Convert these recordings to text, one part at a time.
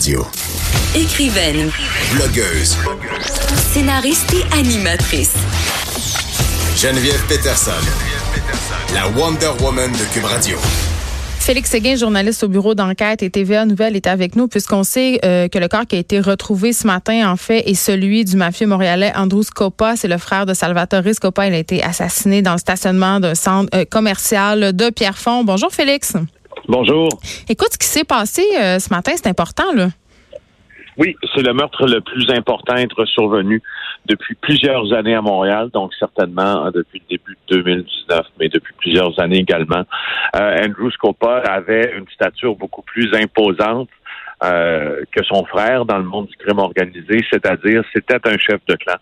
Radio. Écrivaine, Blogueuse. scénariste et animatrice. Geneviève Peterson. La Wonder Woman de Cube Radio. Félix Séguin, journaliste au bureau d'enquête et TVA Nouvelle, est avec nous puisqu'on sait euh, que le corps qui a été retrouvé ce matin, en fait, est celui du mafieux montréalais Andrew Scopa. C'est le frère de Salvatore Scopa. Il a été assassiné dans le stationnement d'un centre euh, commercial de Pierrefonds. Bonjour, Félix. Bonjour. Écoute, ce qui s'est passé euh, ce matin, c'est important, là. Oui, c'est le meurtre le plus important à être survenu depuis plusieurs années à Montréal, donc certainement hein, depuis le début de 2019, mais depuis plusieurs années également. Euh, Andrew Scopa avait une stature beaucoup plus imposante euh, que son frère dans le monde du crime organisé, c'est-à-dire c'était un chef de clan.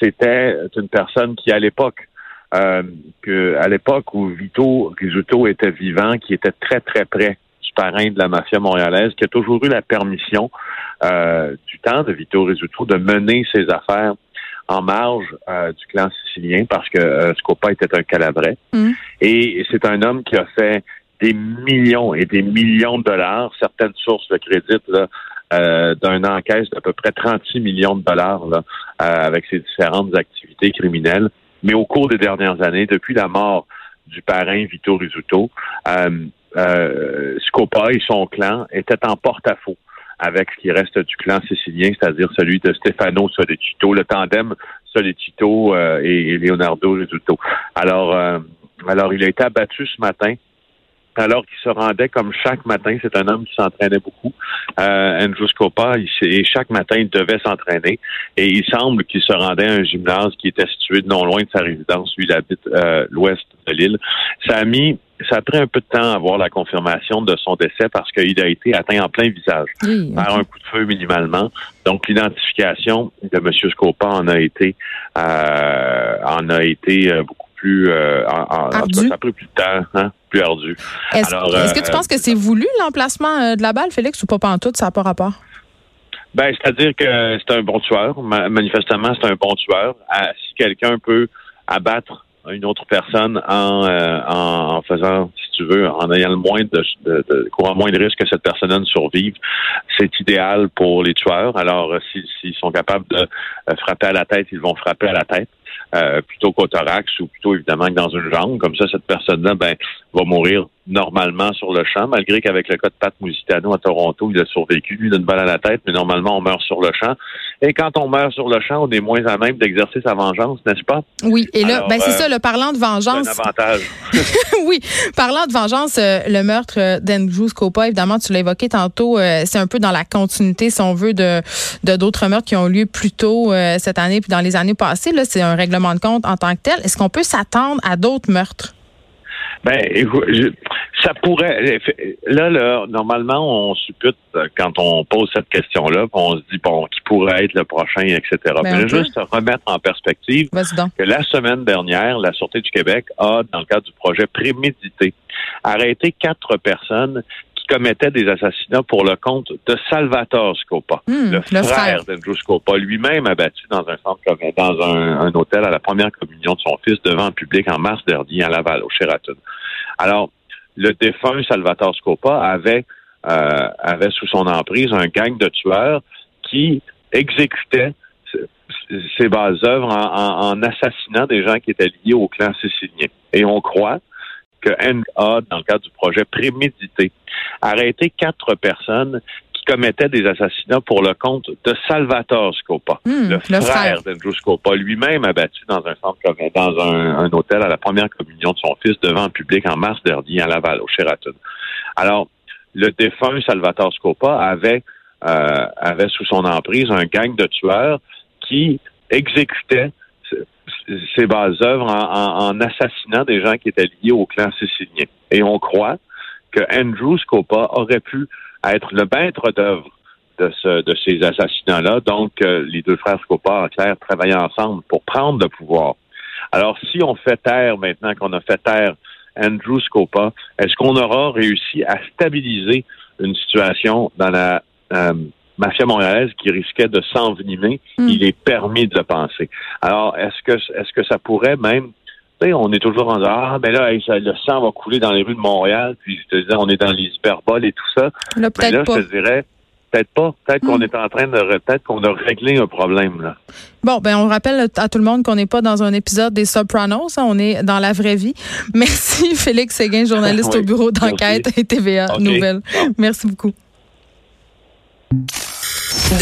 C'était une personne qui, à l'époque, euh, que à l'époque où Vito Rizzuto était vivant, qui était très très près du parrain de la mafia montréalaise, qui a toujours eu la permission euh, du temps de Vito Rizzuto de mener ses affaires en marge euh, du clan sicilien parce que euh, Scopa était un calabrais. Mm. Et c'est un homme qui a fait des millions et des millions de dollars. Certaines sources le créditent là, euh, d'un encaisse d'à peu près 36 millions de dollars là, euh, avec ses différentes activités criminelles. Mais au cours des dernières années, depuis la mort du parrain Vito Rizzuto, euh, euh, Scopa et son clan étaient en porte-à-faux avec ce qui reste du clan sicilien, c'est-à-dire celui de Stefano Solecito, le tandem Solecito euh, et, et Leonardo Rizzuto. Alors, euh, alors il a été abattu ce matin alors qu'il se rendait comme chaque matin, c'est un homme qui s'entraînait beaucoup, euh, Andrew Scopa, il, et chaque matin, il devait s'entraîner. Et il semble qu'il se rendait à un gymnase qui était situé non loin de sa résidence. Lui, il habite euh, l'ouest de l'île. Ça a mis, ça a pris un peu de temps à avoir la confirmation de son décès parce qu'il a été atteint en plein visage Oui. par un coup de feu minimalement. Donc l'identification de M. Scopa en a été euh, en a été euh, beaucoup plus euh, en- en- en tout cas, ça a pris plus de temps, hein, plus ardu. Est-ce Alors, est-ce que euh, tu penses que c'est voulu, l'emplacement euh, de la balle, Félix, ou pas pantoute, ça n'a pas rapport? Ben, c'est-à-dire que c'est un bon tueur. Ma- Manifestement, c'est un bon tueur. Si quelqu'un peut abattre une autre personne en, euh, en, en faisant, si tu veux, en ayant le moins de, de, de courant moins de risque que cette personne ne survive, c'est idéal pour les tueurs. Alors, euh, s'ils sont capables de euh, frapper à la tête, ils vont frapper à la tête. Euh, plutôt qu'au thorax ou plutôt évidemment que dans une jambe. Comme ça, cette personne-là ben, va mourir normalement sur le champ, malgré qu'avec le cas de Pat Musitano à Toronto, il a survécu, lui, d'une balle à la tête, mais normalement, on meurt sur le champ. Et quand on meurt sur le champ, on est moins à même d'exercer sa vengeance, n'est-ce pas? Oui, et là, Alors, ben, c'est euh, ça, le parlant de C'est un vengeance. avantage. oui, parlant de vengeance, euh, le meurtre euh, d'Andrew Scopa, évidemment, tu l'as évoqué tantôt, euh, c'est un peu dans la continuité, si on veut, de de d'autres meurtres qui ont lieu plus tôt cette année puis dans les années passées. Là, c'est un règlement de compte en tant que tel. Est-ce qu'on peut s'attendre à d'autres meurtres? Ben, ça pourrait. Là, là, normalement, on suppute euh, quand on pose cette question-là, on se dit bon, qui pourrait être le prochain, etc. Ben, Mais peut. juste remettre en perspective que la semaine dernière, la Sûreté du Québec a, dans le cadre du projet Prémédité, arrêté quatre personnes qui commettaient des assassinats pour le compte de Salvatore Scopa, Hmm, le, le frère, d'Andrew Scopa, lui-même abattu dans un centre dans un, un hôtel à la première communion de son fils devant le public en mars dernier à Laval, au Sheraton. Alors, le défunt Salvatore Scopa avait, euh, avait sous son emprise un gang de tueurs qui exécutaient s- ses bases œuvres en assassinant des gens qui étaient liés au clan sicilien. Et on croit que NA, dans le cadre du projet Prémédité, a arrêté quatre personnes qui commettaient des assassinats pour le compte de Salvatore Scopa, Hmm, le, frère, frère. d'Andrew Scopa, lui-même abattu dans un centre dans un, un hôtel à la première communion de son fils devant le public en mars dernier à Laval, au Sheraton. Alors, le défunt Salvatore Scopa avait, euh, avait sous son emprise un gang de tueurs qui exécutaient s- ses bases œuvres en, en- en assassinant des gens qui étaient liés au clan sicilien. Et on croit que Andrew Scopa aurait pu être le maître d'œuvre de, ce, de ces assassinats-là. Donc, euh, les deux frères Scopa, en clair, travaillaient ensemble pour prendre le pouvoir. Alors, si on fait taire maintenant qu'on a fait taire Andrew Scopa, est-ce qu'on aura réussi à stabiliser une situation dans la euh, mafia montréalaise qui risquait de s'envenimer? Hmm. Il est permis de le penser. Alors, est-ce que est-ce que ça pourrait même on est toujours en disant, ah, ben là, hey, ça- le sang va couler dans les rues de Montréal, puis je te disais, on est dans les hyperboles et tout ça. Là, Mais là, pas. je te dirais, peut-être pas. Peut-être qu'on Hmm. est en train de, peut-être qu'on a réglé un problème là. Bon, ben on rappelle à tout le monde qu'on n'est pas dans un épisode des Sopranos, hein, on est dans la vraie vie. Merci Félix Séguin, journaliste Oui, au bureau d'enquête et TVA. Bon. Merci beaucoup.